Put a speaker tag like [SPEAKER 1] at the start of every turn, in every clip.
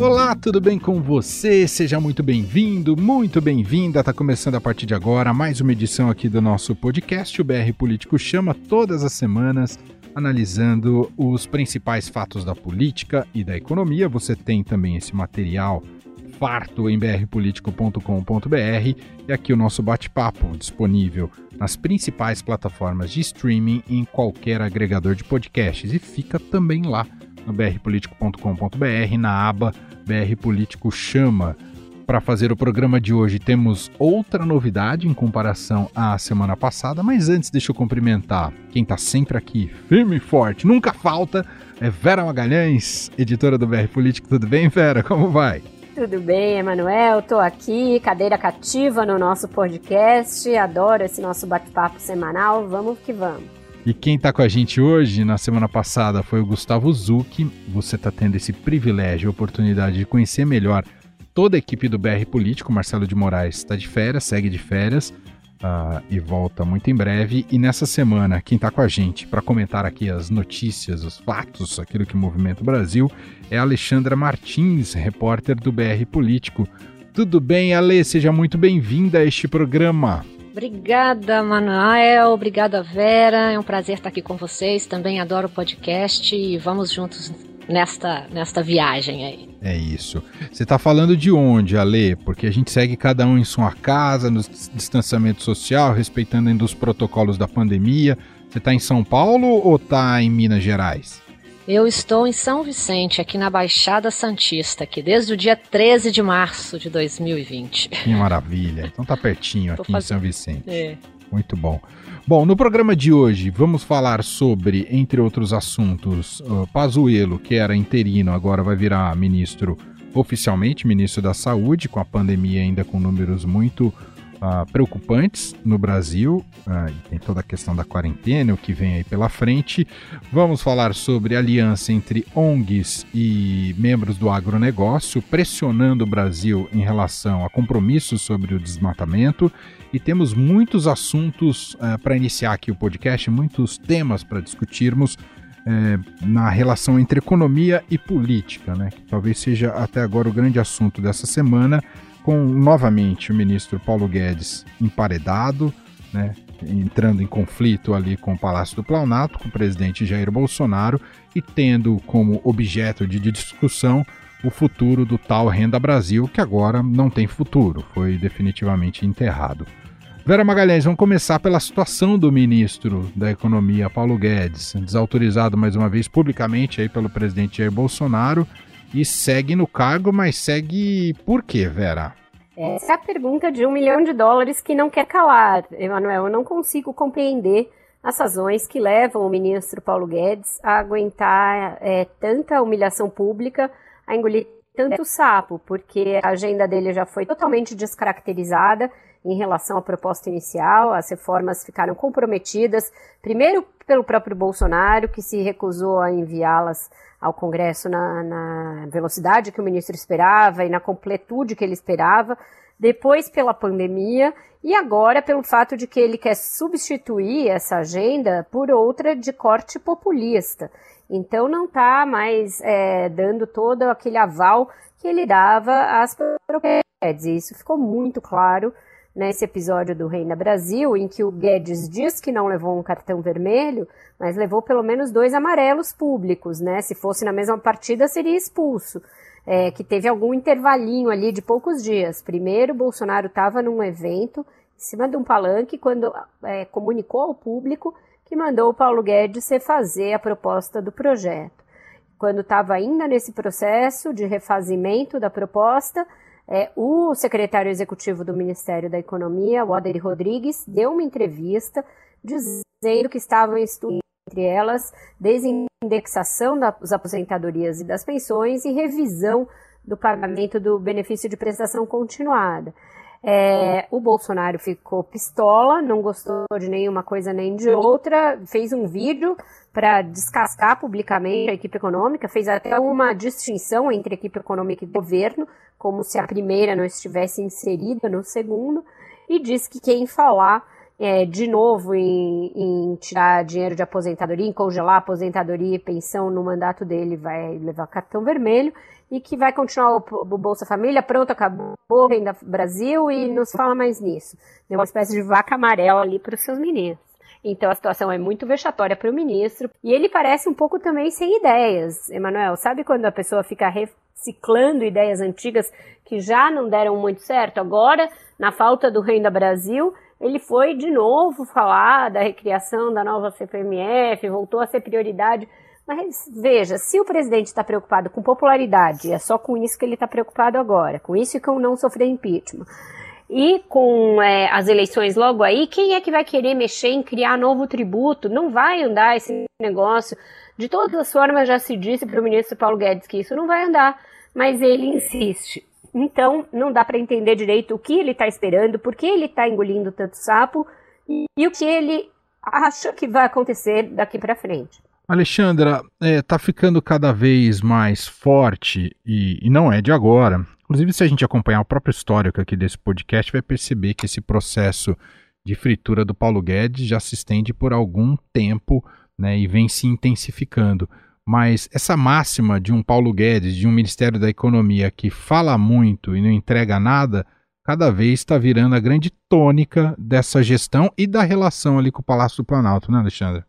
[SPEAKER 1] Olá, tudo bem com você? Seja muito bem-vindo, muito bem-vinda. Tá começando a partir de agora mais uma edição aqui do nosso podcast. O BR Político chama todas as semanas analisando os principais fatos da política e da economia. Você tem também esse material farto em brpolitico.com.br e aqui o nosso bate-papo disponível nas principais plataformas de streaming em qualquer agregador de podcasts e fica também lá no brpolitico.com.br na aba BR Político Chama. Para fazer o programa de hoje, temos outra novidade em comparação à semana passada, mas antes deixa eu cumprimentar quem está sempre aqui, firme e forte, nunca falta, é Vera Magalhães, editora do BR Político. Tudo bem, Vera? Como vai?
[SPEAKER 2] Tudo bem, Emanuel? Estou aqui, cadeira cativa no nosso podcast. Adoro esse nosso bate-papo semanal. Vamos que vamos.
[SPEAKER 1] E quem está com a gente hoje, na semana passada, foi o Gustavo Zucchi. Você está tendo esse privilégio, a oportunidade de conhecer melhor toda a equipe do BR Político. Marcelo de Moraes está de férias, segue de férias uh, e volta muito em breve. E nessa semana, quem está com a gente para comentar aqui as notícias, os fatos, aquilo que movimenta o Brasil, é a Alexandra Martins, repórter do BR Político. Tudo bem, Ale? Seja muito bem-vinda a este programa.
[SPEAKER 3] Obrigada, Manuel. Obrigada, Vera. É um prazer estar aqui com vocês. Também adoro o podcast e vamos juntos nesta, nesta viagem aí.
[SPEAKER 1] É isso. Você está falando de onde, Ale? Porque a gente segue cada um em sua casa, no distanciamento social, respeitando ainda os protocolos da pandemia. Você está em São Paulo ou está em Minas Gerais?
[SPEAKER 3] Eu estou em São Vicente, aqui na Baixada Santista, aqui desde o dia 13 de março de 2020.
[SPEAKER 1] Que maravilha. Então tá pertinho aqui fazendo... em São Vicente. É. Muito bom. Bom, no programa de hoje vamos falar sobre, entre outros assuntos, uh, Pazuello, que era interino, agora vai virar ministro oficialmente, ministro da Saúde, com a pandemia ainda com números muito uh, preocupantes no Brasil, uh, e tem toda a questão da quarentena, o que vem aí pela frente. Vamos falar sobre aliança entre ONGs e membros do agronegócio, pressionando o Brasil em relação a compromissos sobre o desmatamento. E temos muitos assuntos uh, para iniciar aqui o podcast, muitos temas para discutirmos. É, na relação entre economia e política, né, que talvez seja até agora o grande assunto dessa semana, com novamente o ministro Paulo Guedes emparedado, né, entrando em conflito ali com o Palácio do Planalto, com o presidente Jair Bolsonaro e tendo como objeto de discussão o futuro do tal Renda Brasil, que agora não tem futuro, foi definitivamente enterrado. Vera Magalhães, vamos começar pela situação do ministro da Economia, Paulo Guedes, desautorizado mais uma vez publicamente aí pelo presidente Jair Bolsonaro e segue no cargo, mas segue por quê, Vera?
[SPEAKER 2] Essa é a pergunta de um milhão de dólares que não quer calar, Emanuel. Eu não consigo compreender as razões que levam o ministro Paulo Guedes a aguentar é, tanta humilhação pública, a engolir tanto sapo, porque a agenda dele já foi totalmente descaracterizada em relação à proposta inicial, as reformas ficaram comprometidas, primeiro pelo próprio Bolsonaro, que se recusou a enviá-las ao Congresso na, na velocidade que o ministro esperava e na completude que ele esperava, depois pela pandemia e agora pelo fato de que ele quer substituir essa agenda por outra de corte populista. Então não está mais é, dando todo aquele aval que ele dava às propriedades. Isso ficou muito claro nesse episódio do Reina Brasil, em que o Guedes diz que não levou um cartão vermelho, mas levou pelo menos dois amarelos públicos, né? Se fosse na mesma partida, seria expulso. É, que teve algum intervalinho ali de poucos dias. Primeiro, Bolsonaro estava num evento, em cima de um palanque, quando é, comunicou ao público que mandou o Paulo Guedes refazer a proposta do projeto. Quando estava ainda nesse processo de refazimento da proposta, é, o secretário executivo do Ministério da Economia, o Rodrigues, deu uma entrevista dizendo que estavam estudo entre elas desindexação das aposentadorias e das pensões e revisão do pagamento do benefício de prestação continuada. É, o Bolsonaro ficou pistola, não gostou de nenhuma coisa nem de outra, fez um vídeo para descascar publicamente a equipe econômica, fez até uma distinção entre equipe econômica e governo, como se a primeira não estivesse inserida no segundo, e disse que quem falar é, de novo em, em, tirar dinheiro de aposentadoria, em congelar aposentadoria e pensão no mandato dele, vai levar cartão vermelho e que vai continuar o, o Bolsa Família, pronto, acabou, Renda Brasil e não se fala mais nisso. Deu uma espécie de vaca amarela ali para os seus meninos. Então a situação é muito vexatória para o ministro e ele parece um pouco também sem ideias, Emanuel. Sabe quando a pessoa fica reciclando ideias antigas que já não deram muito certo? Agora, na falta do Renda Brasil, ele foi de novo falar da recriação da nova CPMF, voltou a ser prioridade. Mas veja, se o presidente está preocupado com popularidade, é só com isso que ele está preocupado agora, com isso e com não sofrer impeachment. E com é, as eleições logo aí, quem é que vai querer mexer em criar novo tributo? Não vai andar esse negócio. De todas as formas, já se disse para o ministro Paulo Guedes que isso não vai andar, mas ele insiste. Então, não dá para entender direito o que ele está esperando, por que ele está engolindo tanto sapo e, e, o que ele acha que vai acontecer daqui para frente.
[SPEAKER 1] Alexandra, está é, tá ficando cada vez mais forte e, e não é de agora. Inclusive, se a gente acompanhar o próprio histórico aqui desse podcast, vai perceber que esse processo de fritura do Paulo Guedes já se estende por algum tempo né, e vem se intensificando. Mas essa máxima de um Paulo Guedes, de um Ministério da Economia que fala muito e não entrega nada, cada vez está virando a grande tônica dessa gestão e da relação ali com o Palácio do Planalto, né, Alexandre?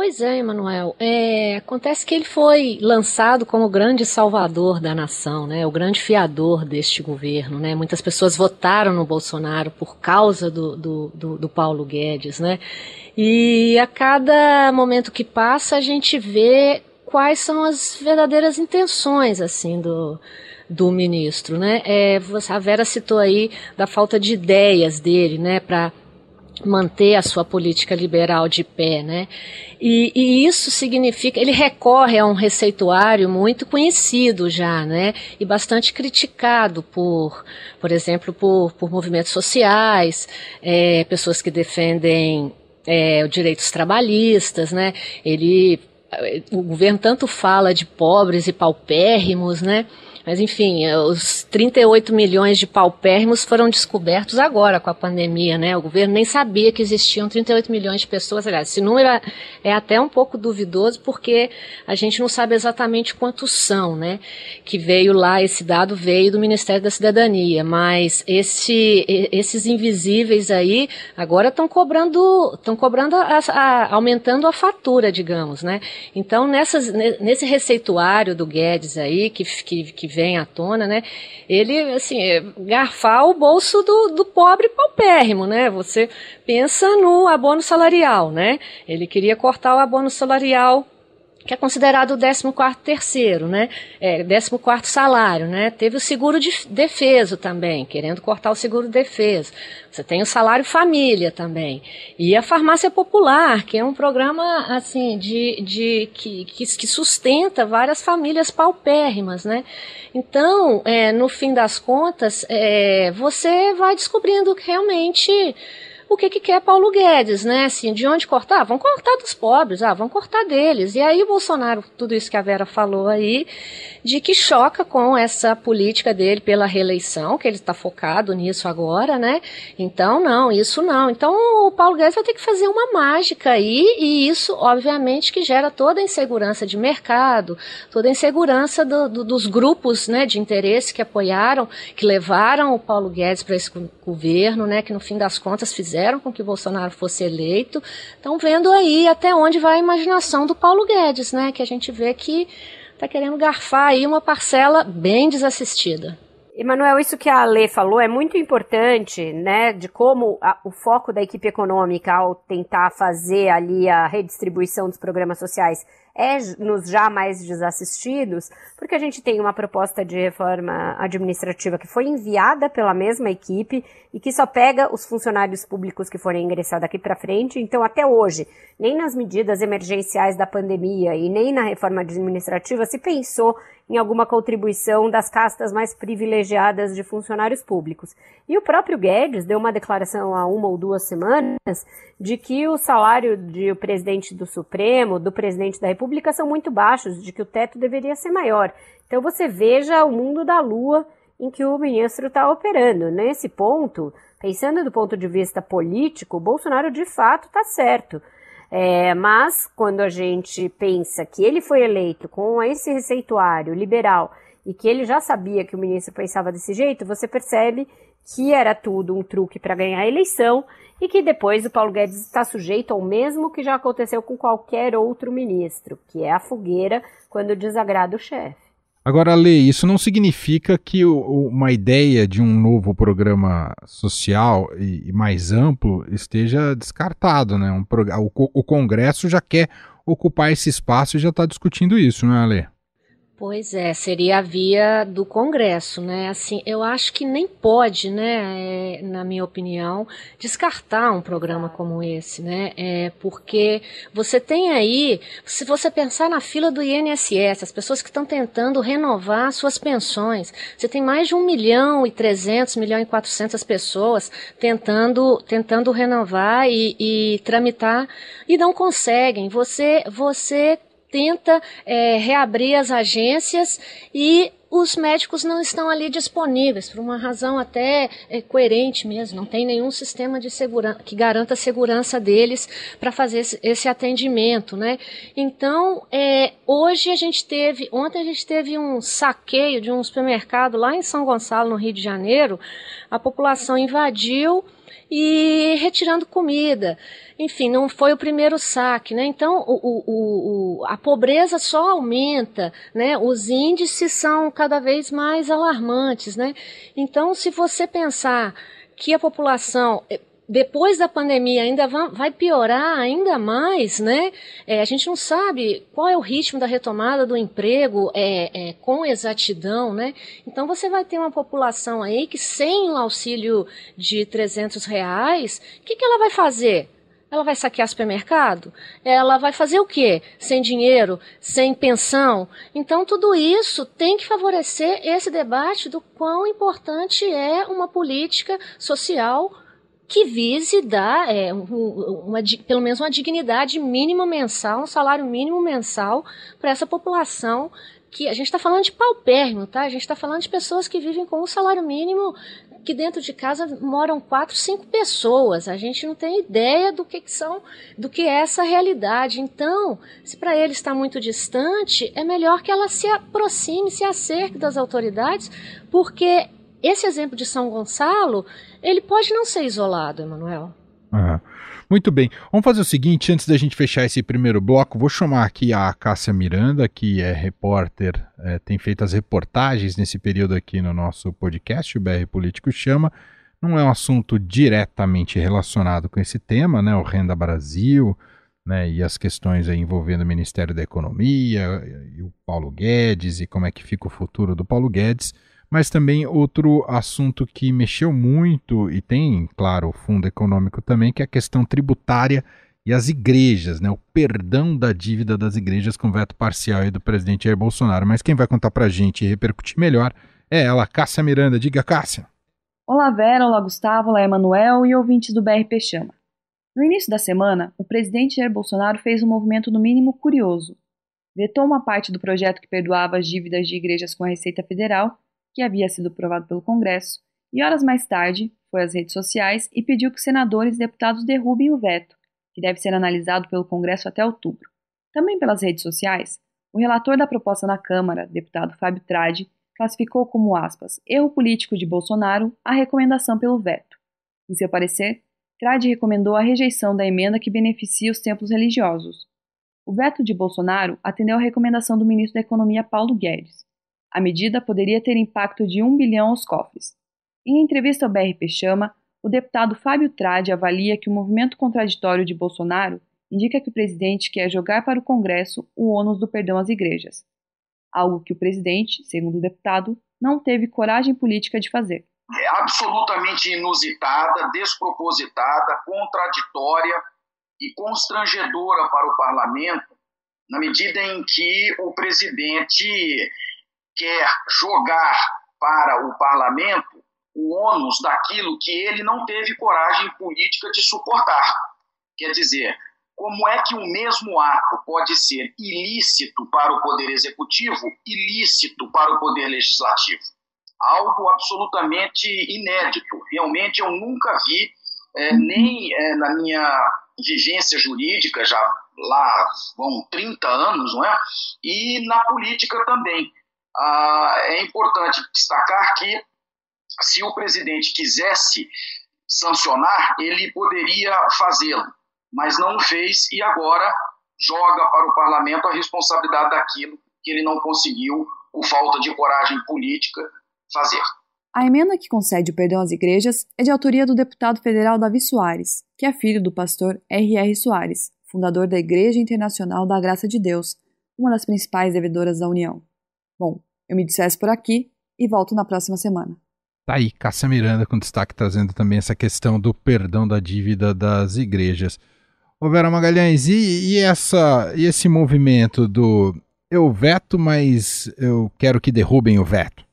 [SPEAKER 3] Pois é, Emanuel. É, acontece que ele foi lançado como o grande salvador da nação, né? o grande fiador deste governo. Né? Muitas pessoas votaram no Bolsonaro por causa do, do, do, do Paulo Guedes. Né? E a cada momento que passa, a gente vê quais são as verdadeiras intenções assim do, do ministro, né? É, a Vera citou aí da falta de ideias dele, né, para manter a sua política liberal de pé, né? E, e, isso significa, ele recorre a um receituário muito conhecido já, né? E bastante criticado por, por exemplo, por, por movimentos sociais, é, pessoas que defendem é, direitos trabalhistas, né? Ele o governo tanto fala de pobres e paupérrimos, né? Mas enfim, os 38 milhões de paupérrimos foram descobertos agora com a pandemia, né? O governo nem sabia que existiam 38 milhões de pessoas. Aliás, esse número é até um pouco duvidoso porque a gente não sabe exatamente quantos são, né? Que veio lá, esse dado veio do Ministério da Cidadania, mas esse, esses invisíveis aí agora estão cobrando, estão cobrando, a, a, aumentando a fatura, digamos, né? Então, nessas, nesse receituário do Guedes aí, que, que, que vem à tona, né? Ele, assim, é garfar o bolso do, do pobre paupérrimo, né? Você pensa no abono salarial, né? Ele queria cortar o abono salarial que é considerado o 14 terceiro, né? É, 14 salário, né? Teve o seguro de defeso também, querendo cortar o seguro de defeso. Você tem o salário família também. E a farmácia popular, que é um programa, assim, de, de que, que, que sustenta várias famílias paupérrimas, né? Então, é, no fim das contas, é, você vai descobrindo que realmente o que, que quer Paulo Guedes, né? Assim, de onde cortar? Vão cortar dos pobres, ah, vão cortar deles. E aí Bolsonaro, tudo isso que a Vera falou aí, de que choca com essa política dele pela reeleição, que ele está focado nisso agora, né? Então, não, isso não. Então, o Paulo Guedes vai ter que fazer uma mágica aí, e isso, obviamente, que gera toda a insegurança de mercado, toda a insegurança do, do, dos grupos né, de interesse que apoiaram, que levaram o Paulo Guedes para esse governo, né? Que no fim das contas fizeram fizeram com que Bolsonaro fosse eleito. Estão vendo aí até onde vai a imaginação do Paulo Guedes, né? Que a gente vê que está querendo garfar aí uma parcela bem desassistida.
[SPEAKER 2] Emanuel, isso que a Ale falou é muito importante, né, de como a, o foco da equipe econômica ao tentar fazer ali a redistribuição dos programas sociais é nos já mais desassistidos, porque a gente tem uma proposta de reforma administrativa que foi enviada pela mesma equipe e que só pega os funcionários públicos que forem ingressar daqui para frente. Então, até hoje, nem nas medidas emergenciais da pandemia e nem na reforma administrativa se pensou em alguma contribuição das castas mais privilegiadas de funcionários públicos. E o próprio Guedes deu uma declaração há uma ou duas semanas de que o salário do presidente do Supremo, do presidente da República, são muito baixos, de que o teto deveria ser maior. Então você veja o mundo da lua em que o ministro está operando. Nesse ponto, Pensando do ponto de vista político, o Bolsonaro de fato está certo. É, mas quando a gente pensa que ele foi eleito com esse receituário liberal e que ele já sabia que o ministro pensava desse jeito, você percebe que era tudo um truque para ganhar a eleição e que depois o Paulo Guedes está sujeito ao mesmo que já aconteceu com qualquer outro ministro, que é a fogueira quando desagrada o chefe.
[SPEAKER 1] Agora, Lê, isso não significa que uma ideia de um novo programa social e, mais amplo esteja descartado, né? Um, o, Congresso já quer ocupar esse espaço e já está discutindo isso, não é, Lê?
[SPEAKER 3] Pois é, seria a via do Congresso, né? Assim, eu acho que nem pode, né, é, na minha opinião, descartar um programa como esse, né? É, porque você tem aí, se você pensar na fila do INSS, as pessoas que estão tentando renovar suas pensões, você tem mais de 1 milhão e 300, 1 milhão e 400 pessoas tentando, tentando renovar e, e tramitar e não conseguem. Você, você tenta é, reabrir as agências e os médicos não estão ali disponíveis, por uma razão até é, coerente mesmo, não tem nenhum sistema de segurança que garanta a segurança deles para fazer esse, esse, atendimento, né? Então, é, hoje a gente teve, ontem a gente teve um saqueio de um supermercado lá em São Gonçalo, no Rio de Janeiro, a população invadiu e retirando comida enfim, não foi o primeiro saque, né? Então, o, o, o, a pobreza só aumenta, né? Os índices são cada vez mais alarmantes, né? Então, se você pensar que a população eh, depois da pandemia ainda vai piorar ainda mais, né? É, a gente não sabe qual é o ritmo da retomada do emprego é, é, com exatidão, né? Então você vai ter uma população aí que sem o auxílio de 300 reais, o que, que ela vai fazer? Ela vai saquear supermercado? Ela vai fazer o quê? Sem dinheiro, sem pensão? Então, tudo isso tem que favorecer esse debate do quão importante é uma política social que vise dar é, uma, pelo menos uma dignidade mínima mensal, um salário mínimo mensal para essa população que a gente está falando de paupérrimo, tá? A gente está falando de pessoas que vivem com um salário mínimo que dentro de casa moram quatro, cinco pessoas. A gente não tem ideia do que, que são, do que é essa realidade. Então, se para ele está muito distante, é melhor que ela se aproxime, se acerque das autoridades, porque esse exemplo de São Gonçalo, ele pode não ser isolado, Emanuel.
[SPEAKER 1] Uhum. Muito bem. Vamos fazer o seguinte, antes da gente fechar esse primeiro bloco, vou chamar aqui a Cássia Miranda, que é repórter, é, tem feito as reportagens nesse período aqui no nosso podcast, o BR Político Chama. Não é um assunto diretamente relacionado com esse tema, né, o Renda Brasil, né, e as questões envolvendo o Ministério da Economia e o Paulo Guedes e como é que fica o futuro do Paulo Guedes. Mas também outro assunto que mexeu muito e tem, claro, o fundo econômico também, que é a questão tributária e as igrejas, né? O perdão da dívida das igrejas com veto parcial do presidente Jair Bolsonaro. Mas quem vai contar pra gente e repercutir melhor é ela, Cássia Miranda. Diga, Cássia.
[SPEAKER 4] Olá, Vera, olá, Gustavo, olá, Emanuel e ouvintes do BRP Chama. No início da semana, o presidente Jair Bolsonaro fez um movimento no mínimo curioso. Vetou uma parte do projeto que perdoava as dívidas de igrejas com a Receita Federal que havia sido aprovado pelo Congresso, e horas mais tarde foi às redes sociais e pediu que senadores e deputados derrubem o veto, que deve ser analisado pelo Congresso até outubro. Também pelas redes sociais, o relator da proposta na Câmara, deputado Fábio Tradi, classificou como aspas, erro político de Bolsonaro a recomendação pelo veto. Em seu parecer, Tradi recomendou a rejeição da emenda que beneficia os templos religiosos. O veto de Bolsonaro atendeu à recomendação do ministro da Economia Paulo Guedes, a medida poderia ter impacto de 1 bilhão aos cofres. Em entrevista ao BRP Chama, o deputado Fábio Trade avalia que o movimento contraditório de Bolsonaro indica que o presidente quer jogar para o Congresso o ônus do perdão às igrejas, algo que o presidente, segundo o deputado, não teve coragem política de fazer.
[SPEAKER 5] É absolutamente inusitada, despropositada, contraditória e constrangedora para o parlamento, na medida em que o presidente quer jogar para o parlamento o ônus daquilo que ele não teve coragem política de suportar. Quer dizer, como é que o mesmo ato pode ser ilícito para o Poder Executivo, ilícito para o Poder Legislativo? algo absolutamente inédito. Realmente eu nunca vi, é, nem é, na minha vivência jurídica, já lá vão 30 anos, não é? E na política também. Ah, é importante destacar que se o presidente quisesse sancionar, ele poderia fazê-lo, mas não o fez e agora joga para o parlamento a responsabilidade daquilo que ele não conseguiu, por falta de coragem política, fazer.
[SPEAKER 4] A emenda que concede o perdão às igrejas é de autoria do deputado federal Davi Soares, que é filho do pastor R.R. Soares, fundador da Igreja Internacional da Graça de Deus, uma das principais devedoras da União. Bom, eu me despeço por aqui e volto na próxima semana.
[SPEAKER 1] Tá aí, Cássia Miranda com destaque trazendo também essa questão do perdão da dívida das igrejas. Ô Vera Magalhães, e, e, essa, e esse movimento do eu veto, mas eu quero que derrubem o veto?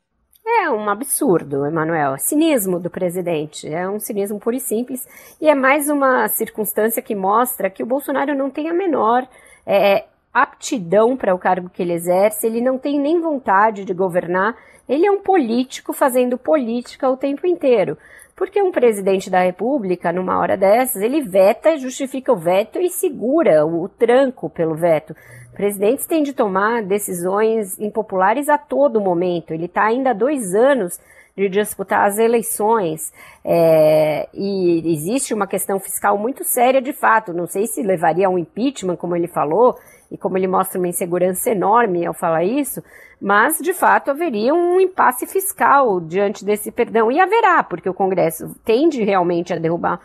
[SPEAKER 2] É um absurdo, Emanuel. Cinismo do presidente. É um cinismo puro e simples. E é mais uma circunstância que mostra que o Bolsonaro não tem a menor é, aptidão para o cargo que ele exerce, ele não tem nem vontade de governar, ele é um político fazendo política o tempo inteiro. Porque um presidente da República, numa hora dessas, ele veta, justifica o veto e segura o tranco pelo veto. Presidentes têm de tomar decisões impopulares a todo momento. Ele está ainda há dois anos de disputar as eleições. É, e existe uma questão fiscal muito séria de fato. Não sei se levaria a um impeachment, como ele falou, e como ele mostra uma insegurança enorme ao falar isso, mas de fato haveria um impasse fiscal diante desse perdão. E haverá, porque o Congresso tende realmente a derrubar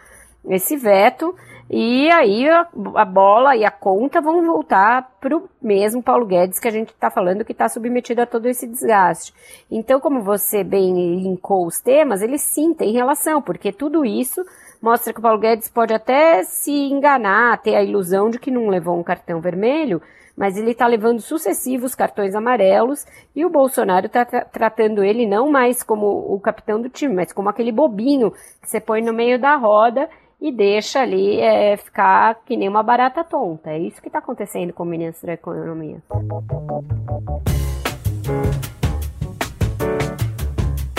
[SPEAKER 2] esse veto. E aí a, bola e a conta vão voltar para o mesmo Paulo Guedes que a gente está falando que está submetido a todo esse desgaste. Então, como você bem linkou os temas, eles sim têm relação, porque tudo isso mostra que o Paulo Guedes pode até se enganar, ter a ilusão de que não levou um cartão vermelho, mas ele está levando sucessivos cartões amarelos e o Bolsonaro está tra tratando ele não mais como o capitão do time, mas como aquele bobinho que você põe no meio da roda e deixa ali é, ficar que nem uma barata tonta. É isso que está acontecendo com o ministro da Economia.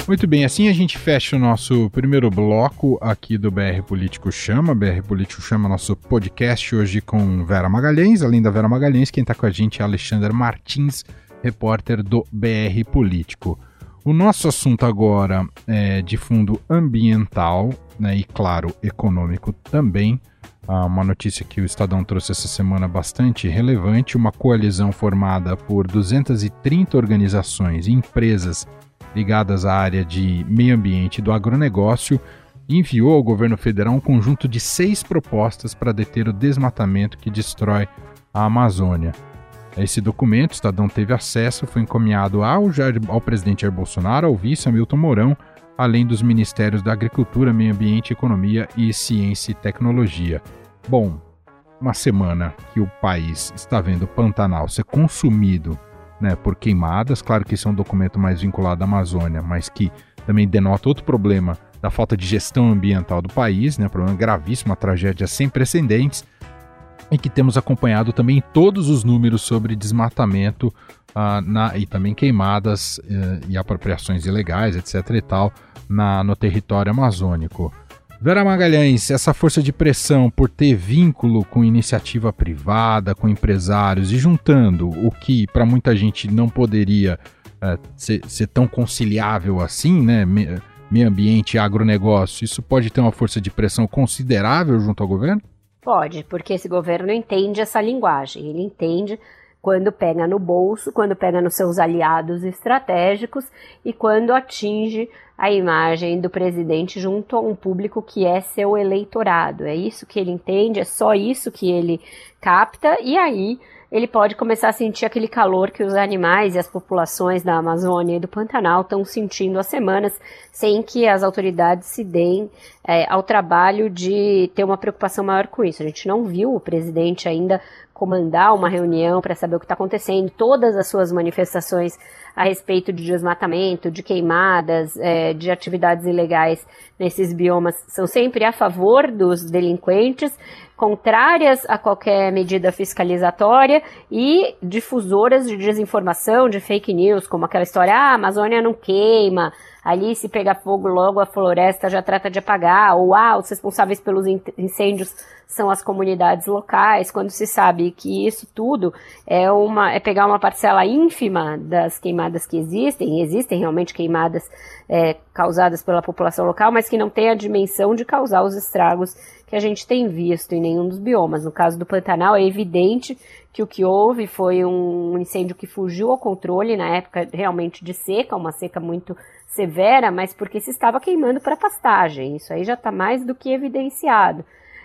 [SPEAKER 1] Muito bem, assim a gente fecha o nosso primeiro bloco aqui do BR Político Chama. BR Político Chama nosso podcast hoje com Vera Magalhães. Além da Vera Magalhães, quem está com a gente é Alexandre Martins, repórter do BR Político. O nosso assunto agora é de fundo ambiental né, e, claro, econômico também. Ah, uma notícia que o Estadão trouxe essa semana bastante relevante: uma coalizão formada por 230 organizações e empresas ligadas à área de meio ambiente e do agronegócio enviou ao governo federal um conjunto de seis propostas para deter o desmatamento que destrói a Amazônia. Esse documento, o Estadão teve acesso, foi encaminhado ao, ao presidente Jair Bolsonaro, ao vice Hamilton Mourão, além dos ministérios da Agricultura, Meio Ambiente, Economia e Ciência e Tecnologia. Bom, uma semana que o país está vendo o Pantanal ser consumido né, por queimadas, claro que isso é um documento mais vinculado à Amazônia, mas que também denota outro problema da falta de gestão ambiental do país, né, problema gravíssimo, uma tragédia sem precedentes, em que temos acompanhado também todos os números sobre desmatamento uh, na, e também queimadas uh, e apropriações ilegais, etc. e tal, na, no território amazônico. Vera Magalhães, essa força de pressão por ter vínculo com iniciativa privada, com empresários e juntando o que para muita gente não poderia uh, ser, ser, tão conciliável assim, né? Meio ambiente e agronegócio, isso pode ter uma força de pressão considerável junto ao governo?
[SPEAKER 2] Pode, porque esse governo entende essa linguagem. Ele entende quando pega no bolso, quando pega nos seus aliados estratégicos e quando atinge a imagem do presidente junto a um público que é seu eleitorado. É isso que ele entende, é só isso que ele capta, e aí ele pode começar a sentir aquele calor que os animais e as populações da Amazônia e do Pantanal estão sentindo há semanas, sem que as autoridades se deem é, ao trabalho de ter uma preocupação maior com isso. A gente não viu o presidente ainda comandar uma reunião para saber o que está acontecendo, todas as suas manifestações a respeito de desmatamento, de queimadas, é, de atividades ilegais nesses biomas são sempre a favor dos delinquentes, contrárias a qualquer medida fiscalizatória e difusoras de desinformação, de fake news, como aquela história, ah, a Amazônia não queima, ali se pegar fogo logo a floresta já trata de apagar, ou ah, os responsáveis pelos incêndios são as comunidades locais, quando se sabe que isso tudo é uma é pegar uma parcela ínfima das queimadas que existem, existem realmente queimadas é, causadas pela população local, mas que não tem a dimensão de causar os estragos que a gente tem visto em nenhum dos biomas. No caso do Pantanal, é evidente que o que houve foi um incêndio que fugiu ao controle na época realmente de seca, uma seca muito severa, mas porque se estava queimando para pastagem. Isso aí já está mais do que evidenciado.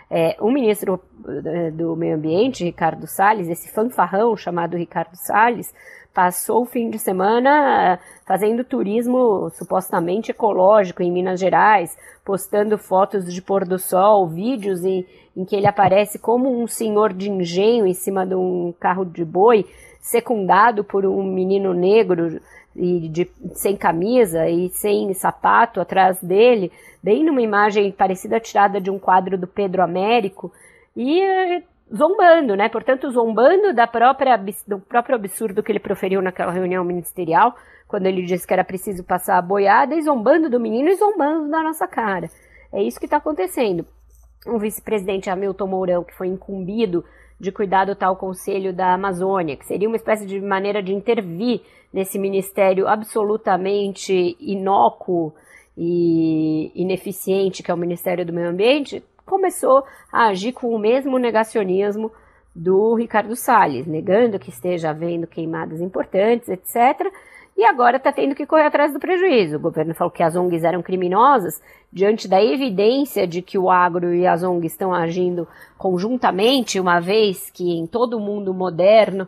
[SPEAKER 2] É, o ministro é, do Meio Ambiente, Ricardo Salles, esse fanfarrão chamado Ricardo Salles, passou o fim de semana é, fazendo turismo supostamente ecológico em Minas Gerais, postando fotos de pôr do sol, vídeos em, em que ele aparece como um senhor de engenho em cima de um carro de boi, secundado por um menino negro e de, sem camisa e sem sapato atrás dele, bem numa imagem parecida tirada de um quadro do Pedro Américo, e eh, zombando, né? Portanto, zombando da própria, do próprio absurdo que ele proferiu naquela reunião ministerial, quando ele disse que era preciso passar a boiada, e zombando do menino e zombando da nossa cara. É isso que está acontecendo. O vice-presidente Hamilton Mourão, que foi incumbido de cuidar do tal Conselho da Amazônia, que seria uma espécie de maneira de intervir nesse ministério absolutamente inócuo e ineficiente que é o Ministério do Meio Ambiente, começou a agir com o mesmo negacionismo do Ricardo Salles, negando que esteja havendo queimadas importantes, etc. E agora está tendo que correr atrás do prejuízo. O governo falou que as ONGs eram criminosas, diante da evidência de que o agro e as ONGs estão agindo conjuntamente, uma vez que em todo o mundo moderno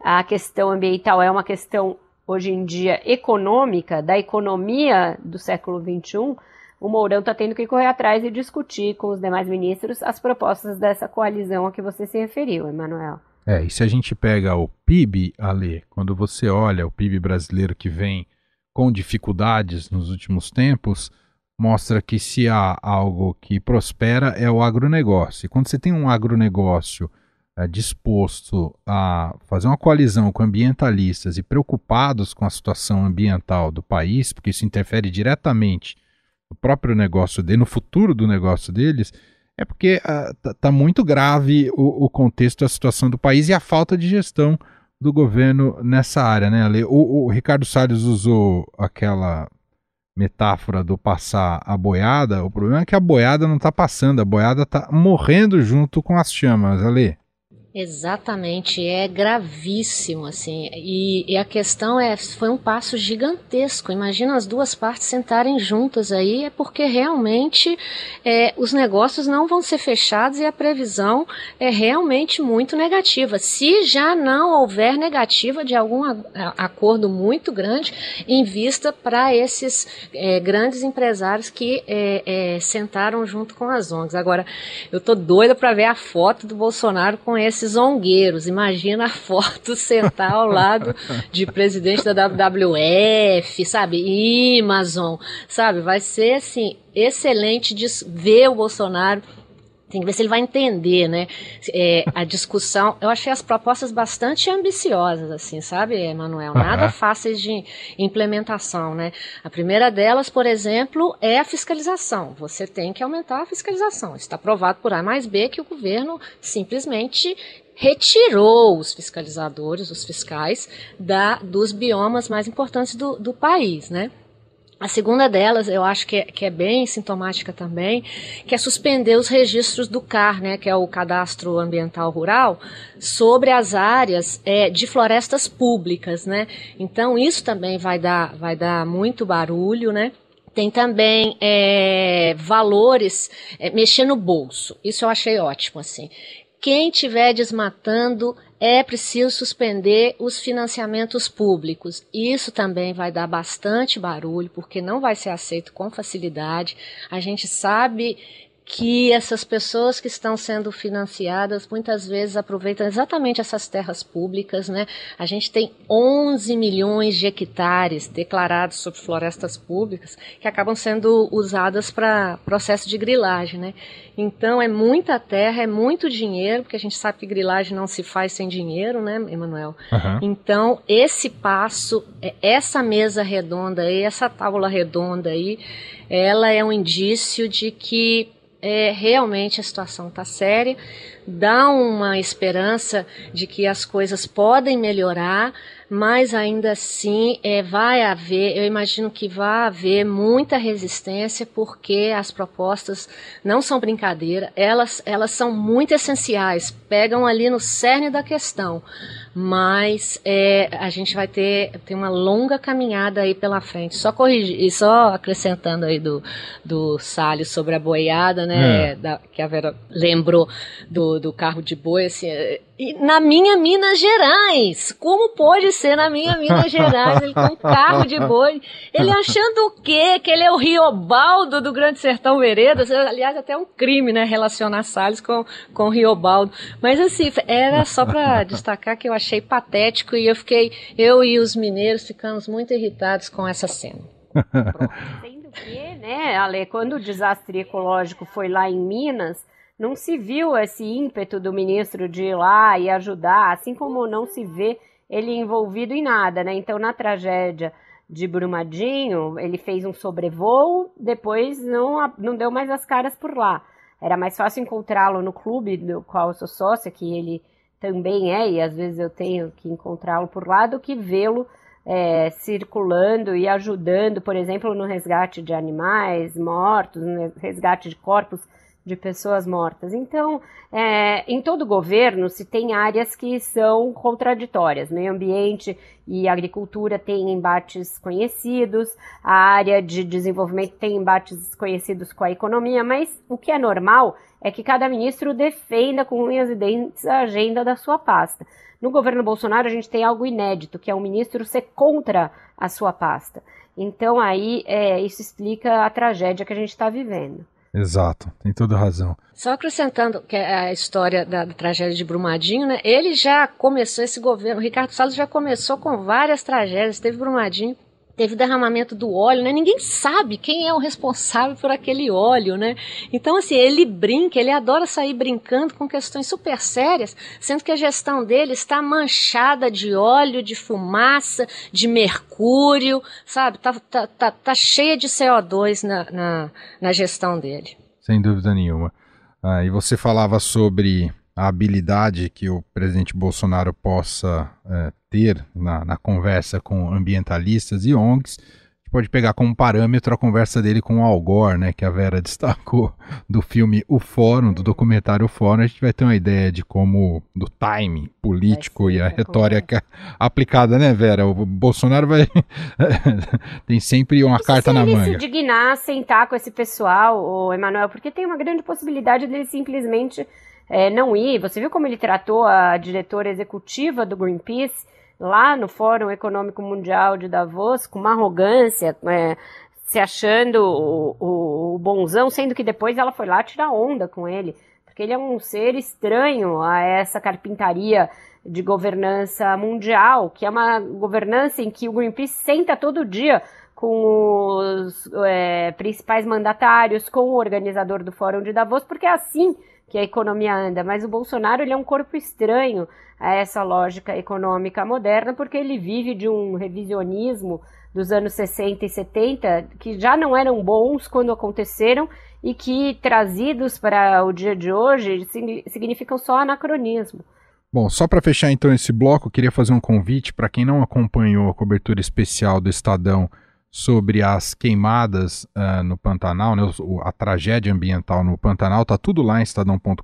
[SPEAKER 2] a questão ambiental é uma questão hoje em dia econômica, da economia do século XXI, o Mourão está tendo que correr atrás e discutir com os demais ministros as propostas dessa coalizão a que você se referiu, Emanuel.
[SPEAKER 1] É, e se a gente pega o PIB, Ale, quando você olha o PIB brasileiro que vem com dificuldades nos últimos tempos, mostra que se há algo que prospera é o agronegócio. E quando você tem um agronegócio é, disposto a fazer uma coalizão com ambientalistas e preocupados com a situação ambiental do país, porque isso interfere diretamente no próprio negócio dele, no futuro do negócio deles, é porque está uh, tá muito grave o, o, contexto da situação do país e a falta de gestão do governo nessa área, né, Ale? O, o Ricardo Salles usou aquela metáfora do passar a boiada. O problema é que a boiada não está passando, a boiada está morrendo junto com as chamas, Ale.
[SPEAKER 3] Exatamente, é gravíssimo, assim, e, e, a questão é, foi um passo gigantesco, imagina as duas partes sentarem juntas aí, é porque realmente é, os negócios não vão ser fechados e a previsão é realmente muito negativa, se já não houver negativa de algum acordo muito grande em vista para esses é, grandes empresários que é, é, sentaram junto com as ONGs. Agora, eu tô doida para ver a foto do Bolsonaro com esses zongueiros. Imagina a foto sentar ao lado de presidente da WWF, sabe? Amazon, sabe? Vai ser assim excelente de ver o Bolsonaro tem que ver se ele vai entender, né? É, a discussão. Eu achei as propostas bastante ambiciosas, assim, sabe, Emanuel? Nada uhum. fáceis de implementação, né? A primeira delas, por exemplo, é a fiscalização. Você tem que aumentar a fiscalização. Está provado por A mais B que o governo simplesmente retirou os fiscalizadores, os fiscais, da, dos biomas mais importantes do, do país, né? A segunda delas, eu acho que é, que é, bem sintomática também, que é suspender os registros do CAR, né, que é o Cadastro Ambiental Rural, sobre as áreas é, de florestas públicas, né. Então isso também vai dar, vai dar muito barulho, né. Tem também é, valores, é, mexer no bolso. Isso eu achei ótimo, assim. Quem estiver desmatando é preciso suspender os financiamentos públicos. Isso também vai dar bastante barulho, porque não vai ser aceito com facilidade. A gente sabe que essas pessoas que estão sendo financiadas muitas vezes aproveitam exatamente essas terras públicas, né? A gente tem 11 milhões de hectares declarados sobre florestas públicas que acabam sendo usadas para processo de grilagem, né? Então é muita terra, é muito dinheiro, porque a gente sabe que grilagem não se faz sem dinheiro, né, Emanuel? Uhum. Então esse passo, é, essa mesa redonda aí, essa tábua redonda aí, ela é um indício de que é, realmente a situação está séria, dá uma esperança de que as coisas podem melhorar, mas ainda assim é, vai haver, eu imagino que vai haver muita resistência, porque as propostas não são brincadeira, elas, elas são muito essenciais, pegam ali no cerne da questão mas é, a gente vai ter, ter uma longa caminhada aí pela frente. Só corrigir, só acrescentando aí do, do Salles sobre a boiada, né, é. da, que a Vera lembrou do, do carro de boi, assim, e na minha Minas Gerais. Como pode ser na minha Minas Gerais? Ele com um carro de boi. Ele achando o quê? Que ele é o Riobaldo do Grande Sertão Veredas. Aliás, até um crime, né? Relacionar Salles com, com o Riobaldo. Mas assim, era só para destacar que eu achei patético e eu fiquei, eu e os mineiros ficamos muito irritados com essa cena.
[SPEAKER 2] Sendo que, né, Ale, quando o desastre ecológico foi lá em Minas não se viu esse ímpeto do ministro de ir lá e ajudar, assim como não se vê ele envolvido em nada, né? Então, na tragédia de Brumadinho, ele fez um sobrevoo, depois não, não deu mais as caras por lá. Era mais fácil encontrá-lo no clube do qual eu sou sócia, que ele também é, e às vezes eu tenho que encontrá-lo por lá, do que vê-lo é, circulando e ajudando, por exemplo, no resgate de animais mortos, no resgate de corpos de pessoas mortas. Então, é, em todo governo se tem áreas que são contraditórias. Meio ambiente e agricultura têm embates conhecidos, a área de desenvolvimento tem embates conhecidos com a economia, mas o que é normal é que cada ministro defenda com unhas e dentes a agenda da sua pasta. No governo Bolsonaro, a gente tem algo inédito, que é o ministro ser contra a sua pasta. Então, aí, é, isso explica a tragédia que a gente está vivendo.
[SPEAKER 1] Exato, tem toda razão.
[SPEAKER 3] Só acrescentando que é a história da, da, tragédia de Brumadinho, né? Ele já começou esse governo, o Ricardo Salles já começou com várias tragédias, teve Brumadinho, teve derramamento do óleo, né? Ninguém sabe quem é o responsável por aquele óleo, né? Então, assim, ele brinca, ele adora sair brincando com questões super sérias, sendo que a gestão dele está manchada de óleo, de fumaça, de mercúrio, sabe? Tá, tá, tá, tá cheia de CO2 na, na, na gestão dele.
[SPEAKER 1] Sem dúvida nenhuma. Ah, e você falava sobre a habilidade que o presidente Bolsonaro possa é, ter na, na, conversa com ambientalistas e ONGs. A gente pode pegar como parâmetro a conversa dele com o Al Gore, né, que a Vera destacou do filme O Fórum, do documentário O Fórum. A gente vai ter uma ideia de como, do time político e a retórica aplicada, né, Vera? O Bolsonaro vai. tem sempre uma carta na manga. Se
[SPEAKER 2] ele se dignar sentar com esse pessoal, o Emanuel, porque tem uma grande possibilidade dele simplesmente é, não ir. Você viu como ele tratou a diretora executiva do Greenpeace lá no Fórum Econômico Mundial de Davos com uma arrogância, é, se achando o, o, o, bonzão, sendo que depois ela foi lá tirar onda com ele, porque ele é um ser estranho a essa carpintaria de governança mundial, que é uma governança em que o Greenpeace senta todo dia com os é, principais mandatários, com o organizador do Fórum de Davos, porque é assim que a economia anda, mas o Bolsonaro ele é um corpo estranho a essa lógica econômica moderna, porque ele vive de um revisionismo dos anos 60 e 70 que já não eram bons quando aconteceram e que trazidos para o dia de hoje significam só anacronismo.
[SPEAKER 1] Bom, só para fechar então esse bloco, queria fazer um convite para quem não acompanhou a cobertura especial do Estadão sobre as queimadas uh, no Pantanal, né, a tragédia ambiental no Pantanal, está tudo lá em estadão.com.br,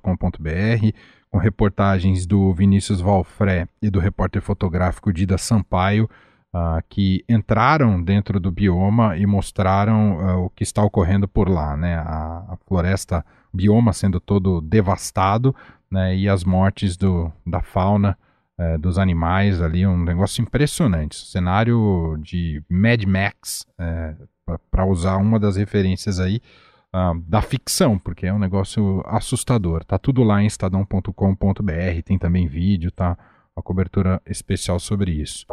[SPEAKER 1] com reportagens do Vinícius Valfré e do repórter fotográfico Dida Sampaio, uh, que entraram dentro do bioma e mostraram uh, o que está ocorrendo por lá, né, a, a floresta, o bioma sendo todo devastado, né, e as mortes do, da fauna é, dos animais ali, um negócio impressionante. Cenário de Mad Max, é, para usar uma das referências aí. uh, da ficção, porque é um negócio assustador. Tá tudo lá em estadão.com.br, tem também vídeo, tá? Uma cobertura especial sobre isso.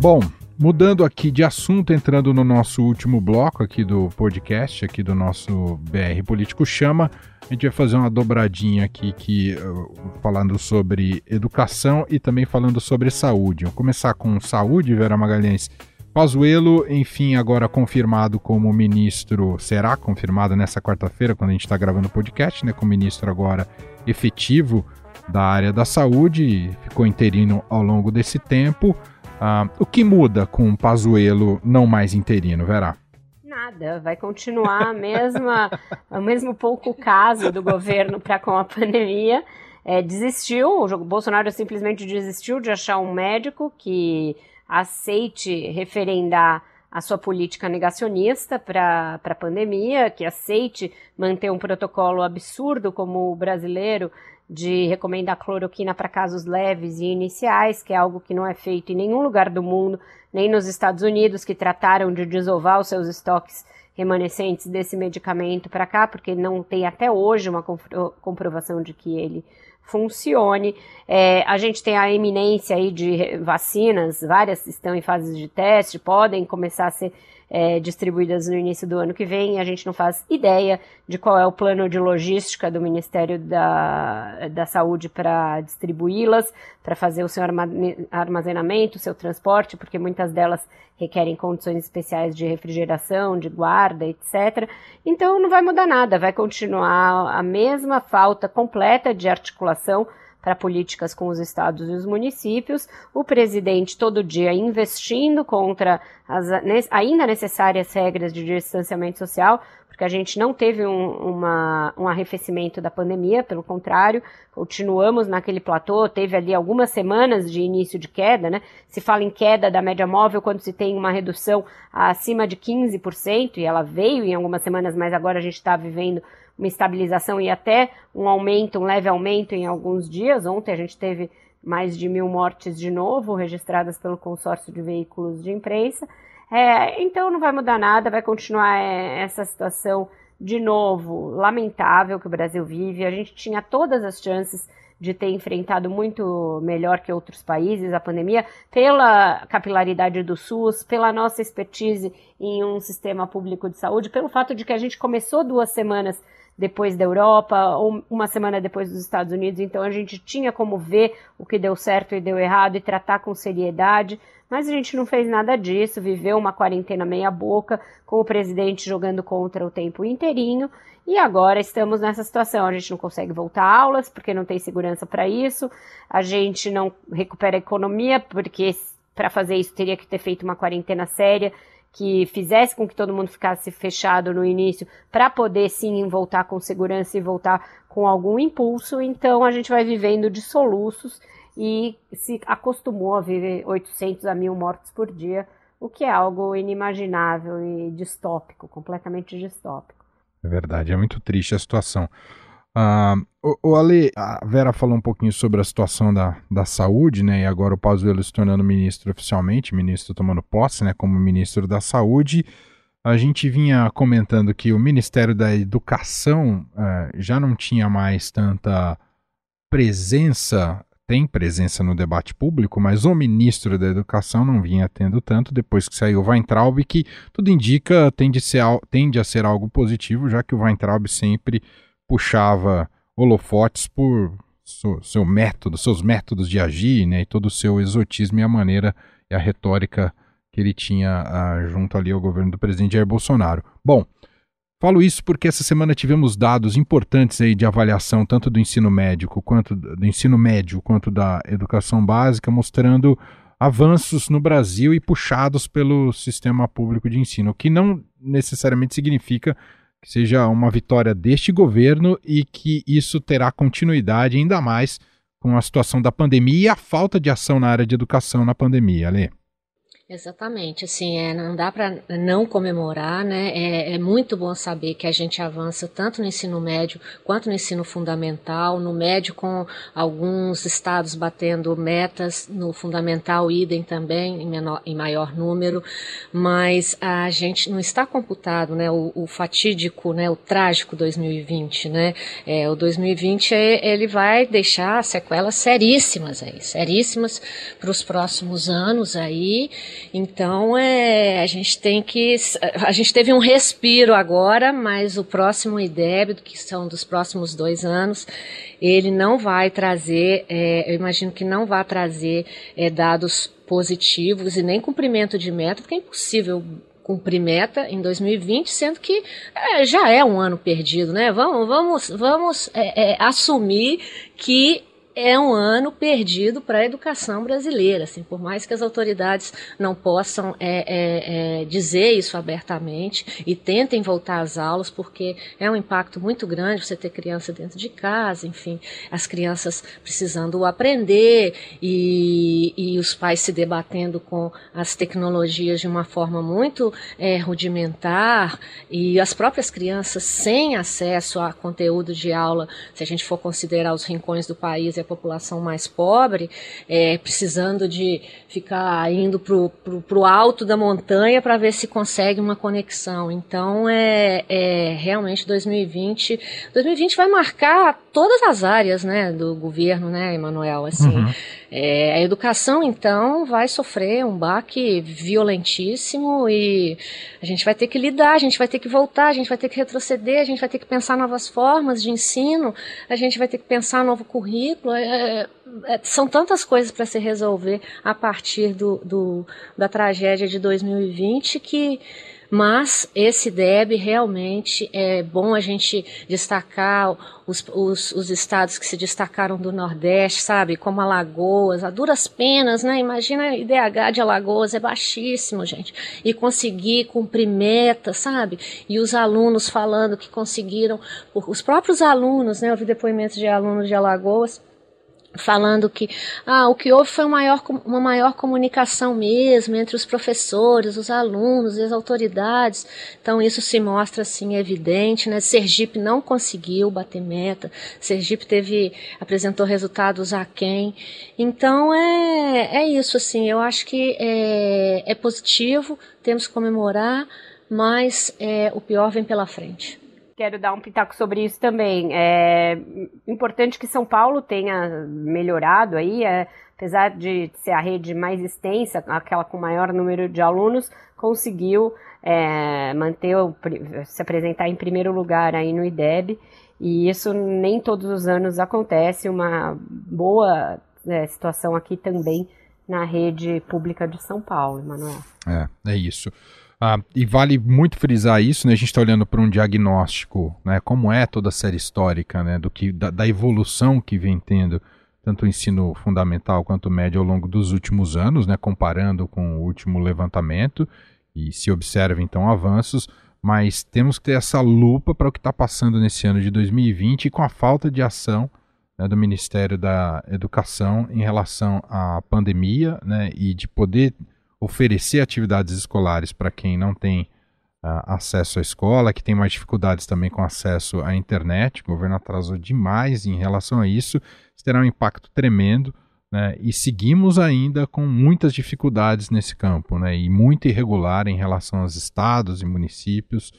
[SPEAKER 1] Bom, mudando aqui de assunto, entrando no nosso último bloco aqui do podcast, aqui do nosso BR Político Chama, a gente vai fazer uma dobradinha aqui que, uh, falando sobre educação e também falando sobre saúde. Vou começar com saúde, Vera Magalhães. Pazuello, enfim, agora confirmado como ministro, será confirmado nessa quarta-feira, quando a gente está gravando o podcast, né, como ministro agora efetivo da área da saúde, ficou interino ao longo desse tempo. Uh, o que muda com o Pazuello não mais interino, Verá?
[SPEAKER 2] Nada, vai continuar a mesma, o mesmo pouco caso do governo para com a pandemia. É, desistiu, o Bolsonaro simplesmente desistiu de achar um médico que aceite referendar a sua política negacionista para a pandemia, que aceite manter um protocolo absurdo como o brasileiro de recomendar cloroquina para casos leves e iniciais, que é algo que não é feito em nenhum lugar do mundo, nem nos Estados Unidos, que trataram de desovar os seus estoques remanescentes desse medicamento para cá, porque não tem até hoje uma comprovação de que ele funcione. É, a gente tem a eminência aí de vacinas, várias estão em fases de teste, podem começar a ser é, distribuídas no início do ano que vem. A gente não faz ideia de qual é o plano de logística do Ministério da, da Saúde para distribuí-las, para fazer o seu armazenamento, o seu transporte, porque muitas delas requerem condições especiais de refrigeração, de guarda, etc. Então não vai mudar nada, vai continuar a mesma falta completa de articulação para políticas com os estados e os municípios, o presidente todo dia investindo contra as ainda necessárias regras de distanciamento social, porque a gente não teve um, uma, um arrefecimento da pandemia, pelo contrário, continuamos naquele platô, teve ali algumas semanas de início de queda, né? Se fala em queda da média móvel quando se tem uma redução acima de 15%, e ela veio em algumas semanas, mas agora a gente está vivendo uma estabilização e até um aumento, um leve aumento em alguns dias. Ontem a gente teve mais de mil mortes de novo registradas pelo consórcio de veículos de imprensa. É, então não vai mudar nada, vai continuar é, essa situação de novo lamentável que o Brasil vive. A gente tinha todas as chances de ter enfrentado muito melhor que outros países a pandemia, pela capilaridade do SUS, pela nossa expertise em um sistema público de saúde, pelo fato de que a gente começou duas semanas depois da Europa, ou uma semana depois dos Estados Unidos, então a gente tinha como ver o que deu certo e deu errado e tratar com seriedade, mas a gente não fez nada disso, viveu uma quarentena meia boca, com o presidente jogando contra o tempo inteirinho, e agora estamos nessa situação, a gente não consegue voltar a aulas porque não tem segurança para isso, a gente não recupera a economia porque para fazer isso teria que ter feito uma quarentena séria que fizesse com que todo mundo ficasse fechado no início, para poder sim voltar com segurança e voltar com algum impulso. Então a gente vai vivendo de soluços e se acostumou a viver 800 a 1000 mortes por dia, o que é algo inimaginável e distópico, completamente distópico.
[SPEAKER 1] É verdade, é muito triste a situação. Uh, o, o Ale, a Vera falou um pouquinho sobre a situação da, da saúde, né? E agora o Pazuello se tornando ministro oficialmente, ministro tomando posse, né? Como ministro da saúde. A gente vinha comentando que o Ministério da Educação uh, já não tinha mais tanta presença, tem presença no debate público, mas o ministro da Educação não vinha tendo tanto depois que saiu o Weintraub, que tudo indica tende, ser, tende a ser algo positivo, já que o Weintraub sempre puxava holofotes por seu, seu, método, seus métodos de agir, né, e todo o seu exotismo e a maneira e a retórica que ele tinha uh, junto ali ao governo do presidente Jair Bolsonaro. Bom, falo isso porque essa semana tivemos dados importantes aí de avaliação tanto do ensino médico quanto do ensino médio quanto da educação básica, mostrando avanços no Brasil e puxados pelo sistema público de ensino, o que não necessariamente significa que seja uma vitória deste governo e que isso terá continuidade ainda mais com a situação da pandemia e a falta de ação na área de educação na pandemia, Ale.
[SPEAKER 3] Exatamente, assim, é, não dá para não comemorar, né? É, é, muito bom saber que a gente avança tanto no ensino médio quanto no ensino fundamental, no médio com alguns estados batendo metas, no fundamental idem também em, menor, em maior número, mas a gente não está computado, né? O, o fatídico, né? O trágico 2020, né? É, o 2020 é, ele vai deixar sequelas seríssimas aí, seríssimas para os próximos anos aí. Então, é, a gente tem que. A gente teve um respiro agora, mas o próximo IDEB, que são dos próximos dois anos, ele não vai trazer, é, eu imagino que não vai trazer é, dados positivos e nem cumprimento de meta, porque é impossível cumprir meta em 2020, sendo que é, já é um ano perdido, né? Vamos, vamos, vamos é, é, assumir que é um ano perdido para a educação brasileira. Assim, por mais que as autoridades não possam é, é, é, dizer isso abertamente e tentem voltar às aulas, porque é um impacto muito grande você ter criança dentro de casa, enfim, as crianças precisando aprender e, e os pais se debatendo com as tecnologias de uma forma muito é, rudimentar e as próprias crianças sem acesso a conteúdo de aula, se a gente for considerar os rincões do país a população mais pobre, é, precisando de ficar indo para o alto da montanha para ver se consegue uma conexão. Então, é, é realmente 2020. 2020 vai marcar todas as áreas né, do governo, né, Emanuel? Assim, uhum. é, a educação, então, vai sofrer um baque violentíssimo e a gente vai ter que lidar, a gente vai ter que voltar, a gente vai ter que retroceder, a gente vai ter que pensar novas formas de ensino, a gente vai ter que pensar novo currículo. É, é, são tantas coisas para se resolver a partir do, do, da tragédia de 2020 que mas esse DEB realmente é bom a gente destacar os, os, os, estados que se destacaram do Nordeste, sabe? Como Alagoas, a duras penas, né? Imagina IDH de Alagoas, é baixíssimo, gente. E conseguir cumprir meta, sabe? E os alunos falando que conseguiram, os próprios alunos, né? Eu vi depoimentos de alunos de Alagoas falando que ah, o que houve foi uma maior, uma maior comunicação mesmo entre os professores, os alunos e as autoridades. Então isso se mostra assim evidente, né? Sergipe não conseguiu bater meta. Sergipe teve apresentou resultados aquém. Então é é isso assim. Eu acho que é, é positivo, temos que comemorar, mas é, o pior vem pela frente
[SPEAKER 2] quero dar um pitaco sobre isso também. É importante que São Paulo tenha melhorado aí, é, apesar de ser a rede mais extensa, aquela com maior número de alunos, conseguiu é, manter se apresentar em primeiro lugar aí no IDEB. E isso nem todos os anos acontece. Uma boa é, situação aqui também na rede pública de São Paulo, Manuel.
[SPEAKER 1] É, é isso. Ah, e vale muito frisar isso, né? A gente está olhando para um diagnóstico, né? Como é toda a série histórica, né? Do que da, da, evolução que vem tendo tanto o ensino fundamental quanto o médio ao longo dos últimos anos, né? Comparando com o último levantamento e se observa então avanços, mas temos que ter essa lupa para o que está passando nesse ano de 2020 e com a falta de ação né, do Ministério da Educação em relação à pandemia, né? E de poder oferecer atividades escolares para quem não tem uh, acesso à escola, que tem mais dificuldades também com acesso à internet. O governo atrasou demais em relação a isso. Isso terá um impacto tremendo. Né, e seguimos ainda com muitas dificuldades nesse campo, né, e muito irregular em relação aos estados e municípios,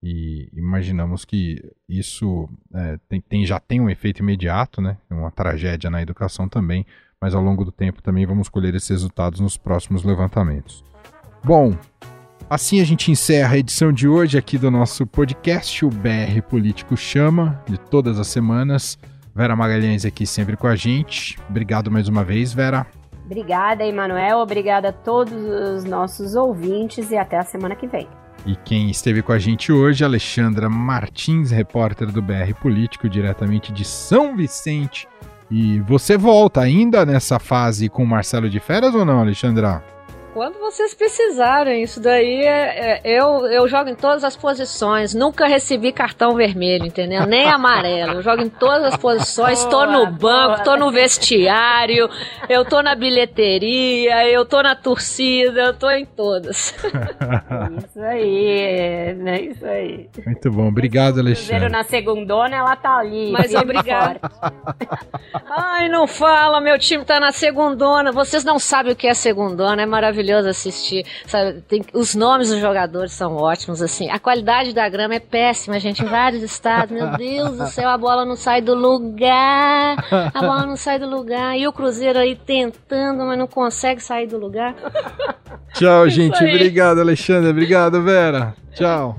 [SPEAKER 1] e imaginamos que isso é, tem, tem, já tem um efeito imediato, né, uma tragédia na educação também, mas ao longo do tempo também vamos colher esses resultados nos próximos levantamentos. Bom, assim a gente encerra a edição de hoje aqui do nosso podcast, o BR Político Chama, de todas as semanas. Vera Magalhães aqui sempre com a gente. Obrigado mais uma vez, Vera.
[SPEAKER 2] Obrigada, Emanuel. Obrigada a todos os nossos ouvintes e até a semana que vem.
[SPEAKER 1] E quem esteve com a gente hoje, Alexandra Martins, repórter do BR Político, diretamente de São Vicente, e você volta ainda nessa fase com o Marcelo de Férias ou não, Alexandra?
[SPEAKER 3] Quando vocês precisarem. Isso daí é, é, eu, eu jogo em todas as posições. Nunca recebi cartão vermelho, entendeu? Nem amarelo. Eu jogo em todas as posições. Estou no banco, estou no vestiário, eu tô na bilheteria, eu tô na torcida, eu tô em todas.
[SPEAKER 2] Isso aí, né? Isso aí.
[SPEAKER 1] Muito bom. Obrigado, Alexandre.
[SPEAKER 2] na segundona, ela tá ali.
[SPEAKER 3] Mas obrigado. Ai, não fala, meu time tá na segundona. Vocês não sabem o que é segundona, é maravilhoso assistir. Sabe, tem, os nomes dos jogadores são ótimos, assim. A qualidade da grama é péssima, gente, em vários estados. Meu Deus do céu, a bola não sai do lugar. A bola não sai do lugar. E o Cruzeiro aí tentando, mas não consegue sair do lugar.
[SPEAKER 1] Tchau, gente. Obrigado, Alexandre. Obrigado, Vera. Tchau.